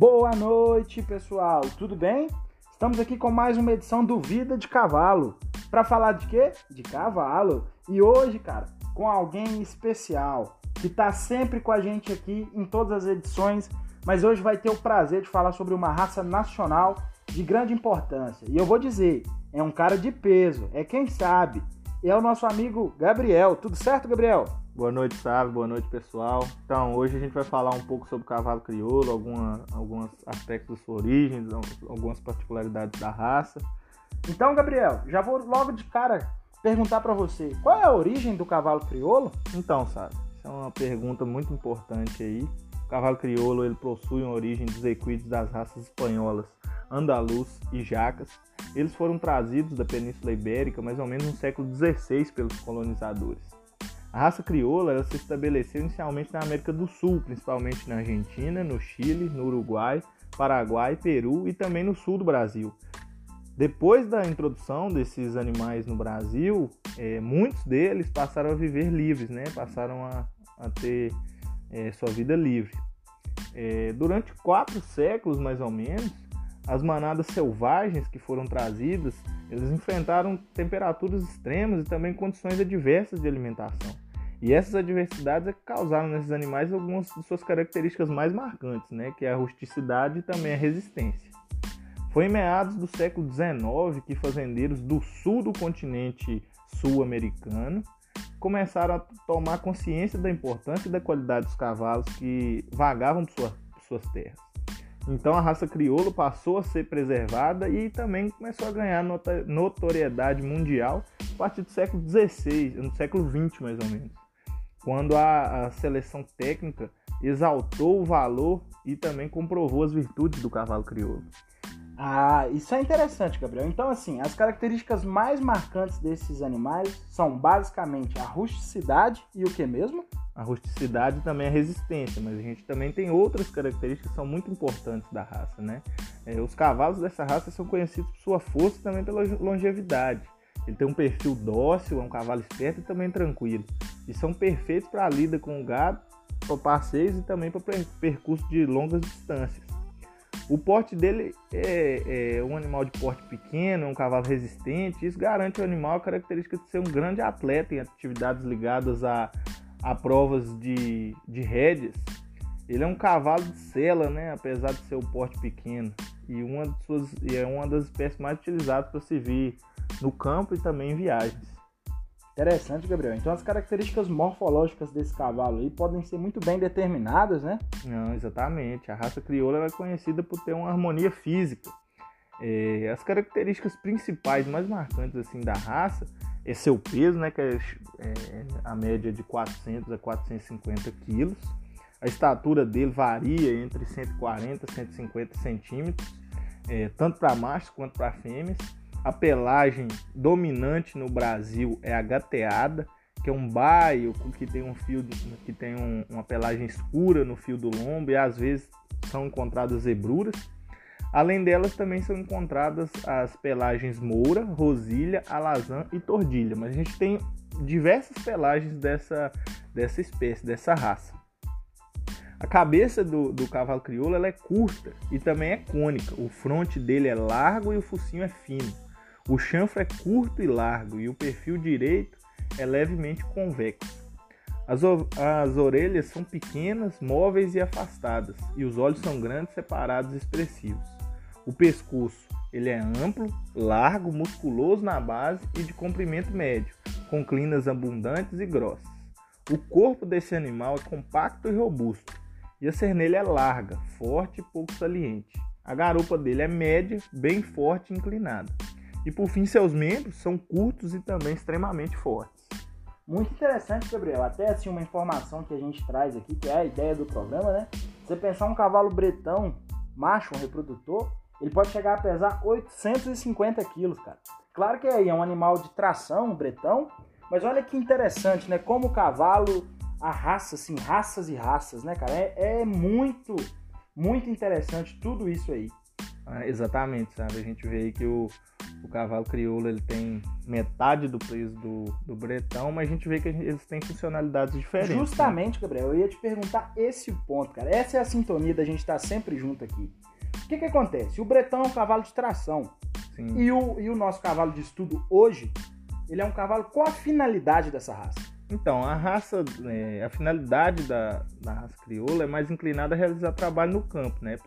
Boa noite, pessoal. Tudo bem? Estamos aqui com mais uma edição do Vida de Cavalo. Para falar de quê? De cavalo. E hoje, cara, com alguém especial que está sempre com a gente aqui em todas as edições, mas hoje vai ter o prazer de falar sobre uma raça nacional de grande importância. E eu vou dizer, é um cara de peso, é quem sabe. E é o nosso amigo Gabriel. Tudo certo, Gabriel? Boa noite, Sábio. Boa noite, pessoal. Então, hoje a gente vai falar um pouco sobre o cavalo crioulo, alguma, alguns aspectos da sua origem, algumas particularidades da raça. Então, Gabriel, já vou logo de cara perguntar para você, qual é a origem do cavalo crioulo? Então, Sábio, essa é uma pergunta muito importante aí. O cavalo crioulo, ele possui uma origem dos equídeos das raças espanholas, andaluz e jacas. Eles foram trazidos da Península Ibérica mais ou menos no século XVI pelos colonizadores. A raça crioula ela se estabeleceu inicialmente na América do Sul, principalmente na Argentina, no Chile, no Uruguai, Paraguai, Peru e também no sul do Brasil. Depois da introdução desses animais no Brasil, é, muitos deles passaram a viver livres, né? passaram a, a ter é, sua vida livre. É, durante quatro séculos, mais ou menos, as manadas selvagens que foram trazidas, eles enfrentaram temperaturas extremas e também condições adversas de alimentação. E essas adversidades é causaram nesses animais algumas de suas características mais marcantes, né, que é a rusticidade e também a resistência. Foi em meados do século XIX que fazendeiros do sul do continente sul-americano começaram a tomar consciência da importância e da qualidade dos cavalos que vagavam por, sua, por suas terras. Então a raça crioulo passou a ser preservada e também começou a ganhar notoriedade mundial a partir do século XVI, no século XX mais ou menos quando a, a seleção técnica exaltou o valor e também comprovou as virtudes do cavalo crioulo. Ah, isso é interessante, Gabriel. Então, assim, as características mais marcantes desses animais são basicamente a rusticidade e o que mesmo? A rusticidade também a resistência, mas a gente também tem outras características que são muito importantes da raça, né? É, os cavalos dessa raça são conhecidos por sua força e também pela longevidade. Ele tem um perfil dócil, é um cavalo esperto e também tranquilo. E são perfeitos para a lida com o gado, para passeios e também para percurso de longas distâncias. O porte dele é, é, um animal de porte pequeno, um cavalo resistente. Isso garante ao animal a característica de ser um grande atleta em atividades ligadas a, a provas de, de rédeas. Ele é um cavalo de sela, né? apesar de ser o porte pequeno. E, uma de suas, e é uma das espécies mais utilizadas para servir no campo e também em viagens. Interessante, Gabriel. Então as características morfológicas desse cavalo aí podem ser muito bem determinadas, né? Não, exatamente. A raça crioula é conhecida por ter uma harmonia física. É, as características principais mais marcantes assim da raça é seu peso, né, que é, é a média de 400 a 450 quilos. A estatura dele varia entre 140 e 150 centímetros, é, tanto para machos quanto para fêmeas. A pelagem dominante no Brasil é a gateada, que é um baio que tem um fio que tem um, uma pelagem escura no fio do lombo e às vezes são encontradas zebruras. Além delas também são encontradas as pelagens moura, rosilha, alazã e tordilha, mas a gente tem diversas pelagens dessa, dessa espécie, dessa raça. A cabeça do, do cavalo crioulo é curta e também é cônica. O fronte dele é largo e o focinho é fino. O chanfre é curto e largo e o perfil direito é levemente convexo. As, as orelhas são pequenas, móveis e afastadas, e os olhos são grandes, separados e expressivos. O pescoço ele é amplo, largo, musculoso na base e de comprimento médio, com crinas abundantes e grossas. O corpo desse animal é compacto e robusto, e a cernelha é larga, forte e pouco saliente. A garupa dele é média, bem forte e inclinada. E por fim, seus membros são curtos e também extremamente fortes. Muito interessante, Gabriel. Até assim uma informação que a gente traz aqui, que é a ideia do programa, né? Você pensar um cavalo bretão, macho, um reprodutor, ele pode chegar a pesar 850 quilos, cara. Claro que aí é um animal de tração, um bretão, mas olha que interessante, né? Como o cavalo, a raça, assim, raças e raças, né, cara? É, é muito, muito interessante tudo isso aí. Ah, exatamente, sabe? A gente vê aí que o, o cavalo crioulo ele tem metade do peso do, do bretão, mas a gente vê que eles têm funcionalidades diferentes. né? Justamente, né? Gabriel, eu ia te perguntar esse ponto, cara. Essa é a sintonia da gente estar sempre junto aqui. O que, que acontece? O bretão é um cavalo de tração. Sim. E o, e o nosso cavalo de estudo hoje, ele é um cavalo. Qual a finalidade dessa raça? Então, a raça, é, a finalidade da, da raça crioula é mais inclinada a realizar trabalho no campo, né?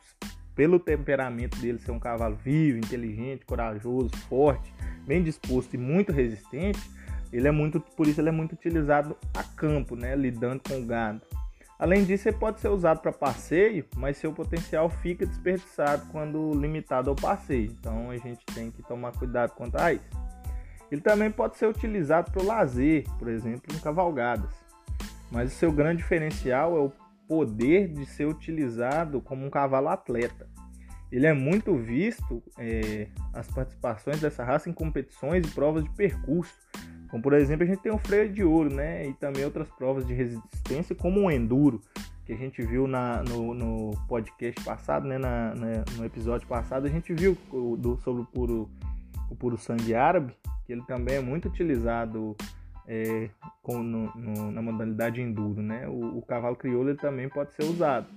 Pelo temperamento dele ser um cavalo vivo, inteligente, corajoso, forte, bem disposto e muito resistente, ele é muito, por isso ele é muito utilizado a campo, né? Lidando com o gado. Além disso, ele pode ser usado para passeio, mas seu potencial fica desperdiçado quando limitado ao passeio. Então a gente tem que tomar cuidado quanto a isso. Ele também pode ser utilizado para o lazer, por exemplo, em cavalgadas. Mas o seu grande diferencial é o poder de ser utilizado como um cavalo atleta. Ele é muito visto é, as participações dessa raça em competições e provas de percurso. Como por exemplo, a gente tem o freio de ouro, né? E também outras provas de resistência, como o enduro, que a gente viu na, no, no podcast passado, né? Na, na, no episódio passado, a gente viu do, sobre o puro, o puro sangue árabe, que ele também é muito utilizado é, com, no, no, na modalidade enduro, né? O, o cavalo crioulo ele também pode ser usado.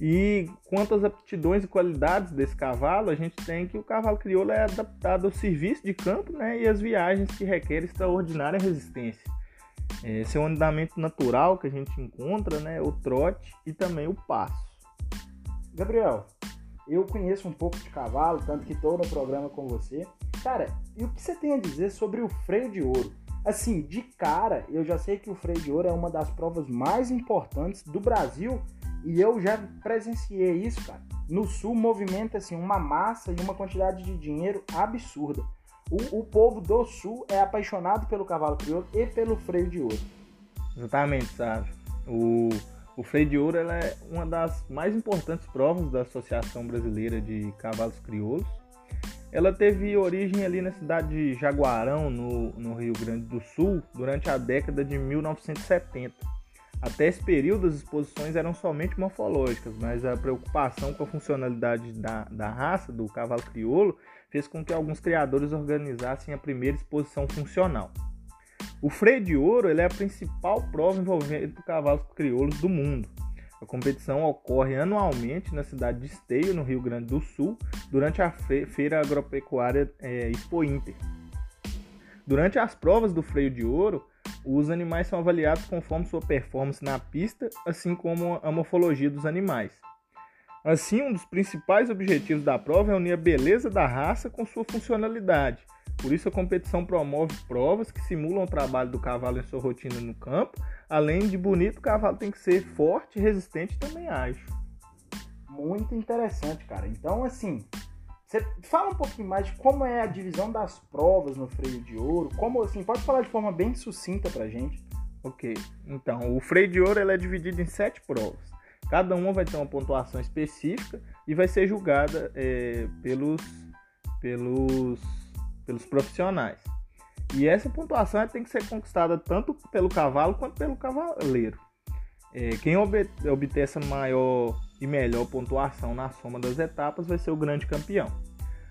E quanto às aptidões e qualidades desse cavalo, a gente tem que o cavalo crioulo é adaptado ao serviço de campo né, e às viagens que requerem extraordinária resistência. Esse é um andamento natural que a gente encontra, né, o trote e também o passo. Gabriel, eu conheço um pouco de cavalo, tanto que estou no programa com você. Cara, e o que você tem a dizer sobre o freio de ouro? Assim, de cara, eu já sei que o freio de ouro é uma das provas mais importantes do Brasil e eu já presenciei isso, cara. No sul movimenta assim uma massa e uma quantidade de dinheiro absurda. O, o povo do sul é apaixonado pelo cavalo crioulo e pelo freio de ouro. Exatamente, sabe? O, o freio de ouro é uma das mais importantes provas da Associação Brasileira de Cavalos Crioulos. Ela teve origem ali na cidade de Jaguarão, no, no Rio Grande do Sul, durante a década de 1970 até esse período, as exposições eram somente morfológicas, mas a preocupação com a funcionalidade da, da raça, do cavalo crioulo, fez com que alguns criadores organizassem a primeira exposição funcional. O freio de ouro é a principal prova envolvendo cavalos crioulos do mundo. A competição ocorre anualmente na cidade de Esteio, no Rio Grande do Sul, durante a Feira Agropecuária é, Expo Inter. Durante as provas do freio de ouro, os animais são avaliados conforme sua performance na pista, assim como a morfologia dos animais. Assim, um dos principais objetivos da prova é unir a beleza da raça com sua funcionalidade. Por isso, a competição promove provas que simulam o trabalho do cavalo em sua rotina no campo. Além de bonito, o cavalo tem que ser forte, resistente e também ágil. Muito interessante, cara. Então, assim, você fala um pouquinho mais de como é a divisão das provas no freio de ouro, como assim, pode falar de forma bem sucinta pra gente. Ok, então o freio de ouro é dividido em sete provas. Cada uma vai ter uma pontuação específica e vai ser julgada é, pelos, pelos, pelos profissionais. E essa pontuação tem que ser conquistada tanto pelo cavalo quanto pelo cavaleiro. É, quem obter essa maior e melhor pontuação na soma das etapas vai ser o grande campeão.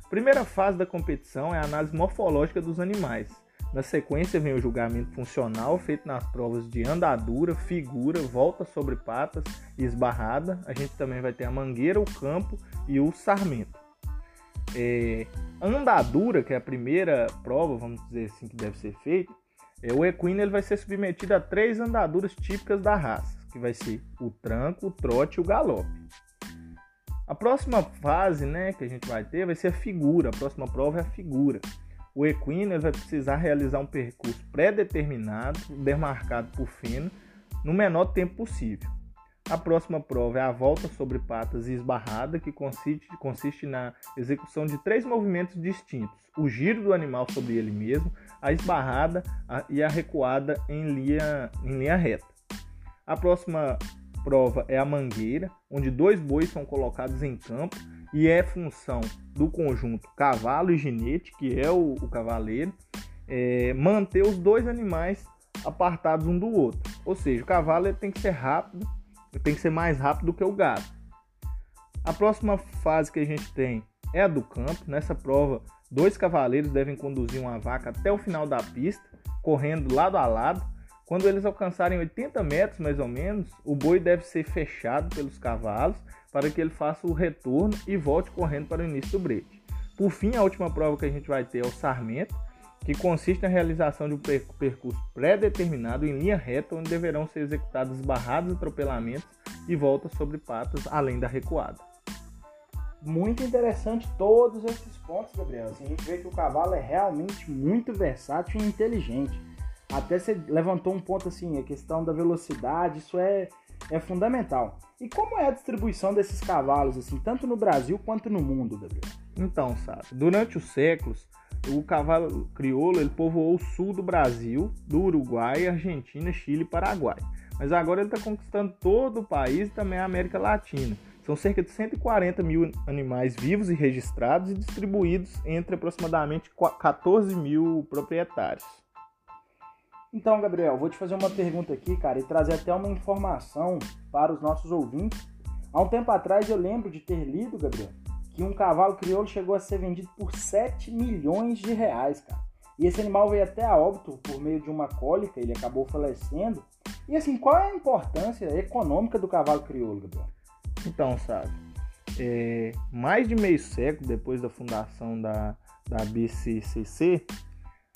A primeira fase da competição é a análise morfológica dos animais. Na sequência vem o julgamento funcional feito nas provas de andadura, figura, volta sobre patas e esbarrada. A gente também vai ter a mangueira, o campo e o sarmento. É, andadura, que é a primeira prova, vamos dizer assim, que deve ser feita, é, o equino ele vai ser submetido a três andaduras típicas da raça que vai ser o tranco, o trote e o galope. A próxima fase né, que a gente vai ter vai ser a figura. A próxima prova é a figura. O equino vai precisar realizar um percurso pré-determinado, demarcado por fino, no menor tempo possível. A próxima prova é a volta sobre patas e esbarrada, que consiste, consiste na execução de três movimentos distintos: o giro do animal sobre ele mesmo, a esbarrada e a recuada em linha, em linha reta. A próxima prova é a mangueira, onde dois bois são colocados em campo e é função do conjunto cavalo e ginete, que é o, o cavaleiro, é, manter os dois animais apartados um do outro. Ou seja, o cavalo tem que ser rápido, tem que ser mais rápido do que o gado. A próxima fase que a gente tem é a do campo. Nessa prova, dois cavaleiros devem conduzir uma vaca até o final da pista, correndo lado a lado. Quando eles alcançarem 80 metros mais ou menos, o boi deve ser fechado pelos cavalos para que ele faça o retorno e volte correndo para o início do brete. Por fim, a última prova que a gente vai ter é o sarmento, que consiste na realização de um percurso pré-determinado em linha reta, onde deverão ser executados barrados, atropelamentos e voltas sobre patas, além da recuada. Muito interessante todos esses pontos, Gabriel. Assim, a gente vê que o cavalo é realmente muito versátil e inteligente. Até você levantou um ponto assim, a questão da velocidade, isso é, é fundamental. E como é a distribuição desses cavalos, assim, tanto no Brasil quanto no mundo, Gabriel? Então, sabe, durante os séculos, o cavalo crioulo ele povoou o sul do Brasil, do Uruguai, Argentina, Chile e Paraguai. Mas agora ele está conquistando todo o país e também a América Latina. São cerca de 140 mil animais vivos e registrados e distribuídos entre aproximadamente 14 mil proprietários. Então, Gabriel, vou te fazer uma pergunta aqui, cara, e trazer até uma informação para os nossos ouvintes. Há um tempo atrás eu lembro de ter lido, Gabriel, que um cavalo crioulo chegou a ser vendido por 7 milhões de reais, cara. E esse animal veio até a óbito por meio de uma cólica, ele acabou falecendo. E assim, qual é a importância econômica do cavalo crioulo, Gabriel? Então, sabe, é, mais de meio século depois da fundação da, da BCCC,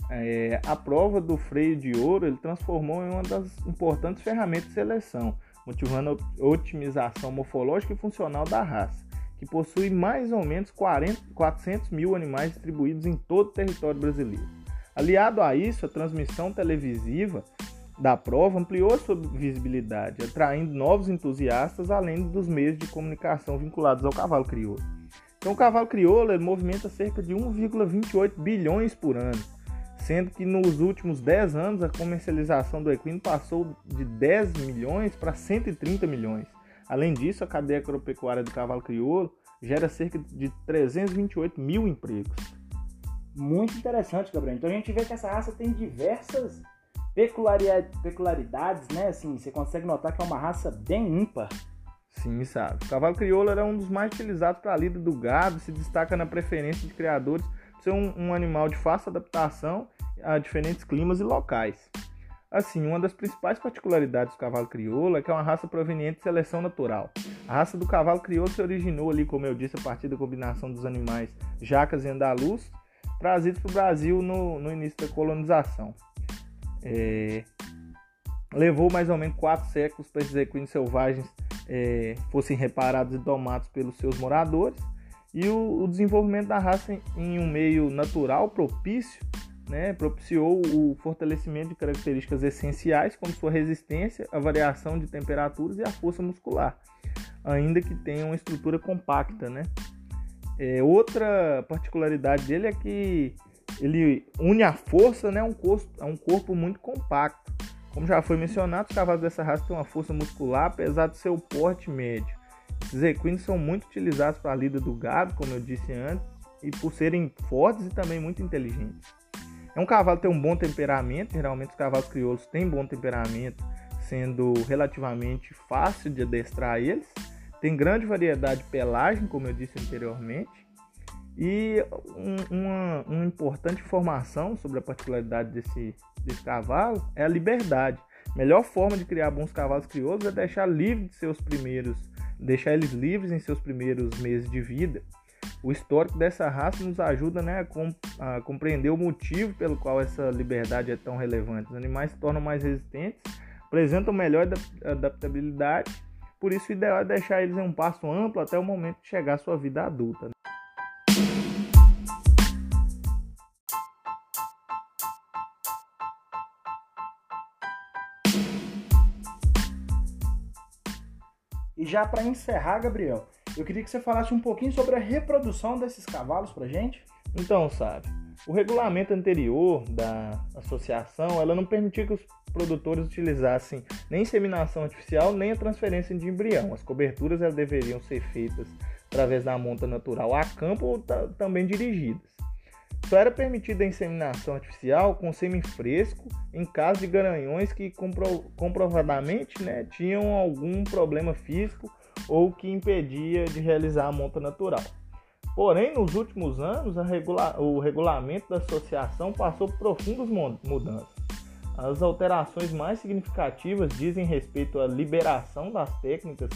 é, a prova do freio de ouro ele transformou em uma das importantes ferramentas de seleção, motivando a otimização morfológica e funcional da raça, que possui mais ou menos 40, 400 mil animais distribuídos em todo o território brasileiro. Aliado a isso, a transmissão televisiva da prova ampliou sua visibilidade, atraindo novos entusiastas, além dos meios de comunicação vinculados ao cavalo crioulo. Então, o cavalo crioulo movimenta cerca de 1,28 bilhões por ano, sendo que nos últimos 10 anos a comercialização do equino passou de 10 milhões para 130 milhões. Além disso, a cadeia agropecuária do cavalo crioulo gera cerca de 328 mil empregos. Muito interessante, Gabriel. Então a gente vê que essa raça tem diversas peculiaridades, né? Assim, você consegue notar que é uma raça bem ímpar. Sim, sabe. O cavalo crioulo era um dos mais utilizados para a lida do gado, se destaca na preferência de criadores ser um, um animal de fácil adaptação a diferentes climas e locais. Assim, uma das principais particularidades do cavalo crioulo é que é uma raça proveniente de seleção natural. A raça do cavalo crioulo se originou ali, como eu disse, a partir da combinação dos animais jacas e andaluz, trazidos para o Brasil no, no, início da colonização. É... Levou mais ou menos quatro séculos para esses equinos selvagens é, fossem reparados e domados pelos seus moradores e o, o desenvolvimento da raça em, em, um meio natural propício né, propiciou o fortalecimento de características essenciais como sua resistência, a variação de temperaturas e a força muscular, ainda que tenha uma estrutura compacta. Né? É, outra particularidade dele é que ele une a força né, a um, corpo, a um corpo muito compacto. Como já foi mencionado, os cavalos dessa raça têm uma força muscular, apesar de seu porte médio. Esses equinos são muito utilizados para a lida do gado, como eu disse antes, e por serem fortes e também muito inteligentes. É um cavalo que tem um bom temperamento, geralmente os cavalos crioulos têm bom temperamento, sendo relativamente fácil de adestrar eles. Tem grande variedade de pelagem, como eu disse anteriormente. E um, uma, uma importante informação sobre a particularidade desse, desse cavalo é a liberdade. A melhor forma de criar bons cavalos crioulos é deixar livre de seus primeiros, deixar eles livres em seus primeiros meses de vida. O histórico dessa raça nos ajuda né, a, com, a compreender o motivo pelo qual essa liberdade é tão relevante. Os animais se tornam mais resistentes, apresentam melhor adaptabilidade, por isso o ideal é deixar eles em um passo amplo até o momento de chegar à sua vida adulta. Né? E já para encerrar, Gabriel, eu queria que você falasse um pouquinho sobre a reprodução desses cavalos para gente. Então, sabe, o regulamento anterior da associação, ela não permitia que os produtores utilizassem nem inseminação artificial, nem a transferência de embrião. As coberturas elas deveriam ser feitas através da monta natural a campo ou também dirigidas. Só era permitida a inseminação artificial com sêmen fresco em caso de garanhões que compro comprovadamente né, tinham algum problema físico ou que impedia de realizar a monta natural. Porém, nos últimos anos, regula o regulamento da associação passou por profundas mudanças. As alterações mais significativas dizem respeito à liberação das técnicas,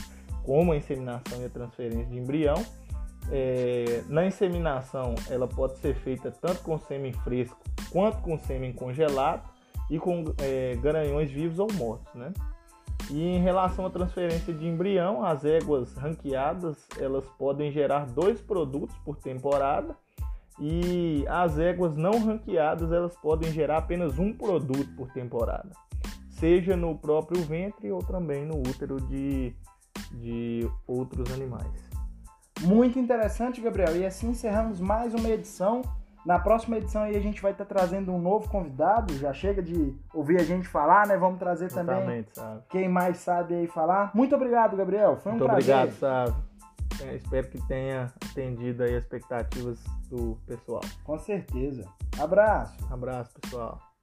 como a inseminação e a transferência de embrião. É, na inseminação, ela pode ser feita tanto com sêmen fresco quanto com sêmen congelado e com é, garanhões vivos ou mortos, né? E em relação à transferência de embrião, as éguas ranqueadas elas podem gerar dois produtos por temporada e as éguas não ranqueadas elas podem gerar apenas um produto por temporada, seja no próprio ventre ou também no útero de, de outros animais. Muito interessante, Gabriel. E assim encerramos mais uma edição na próxima edição aí a gente vai estar tá trazendo um novo convidado. Já chega de ouvir a gente falar, né? Vamos trazer também sabe. quem mais sabe aí falar. Muito obrigado, Gabriel. Foi um Muito prazer. obrigado, sabe. É, espero que tenha atendido aí as expectativas do pessoal. Com certeza. Abraço. Abraço, pessoal.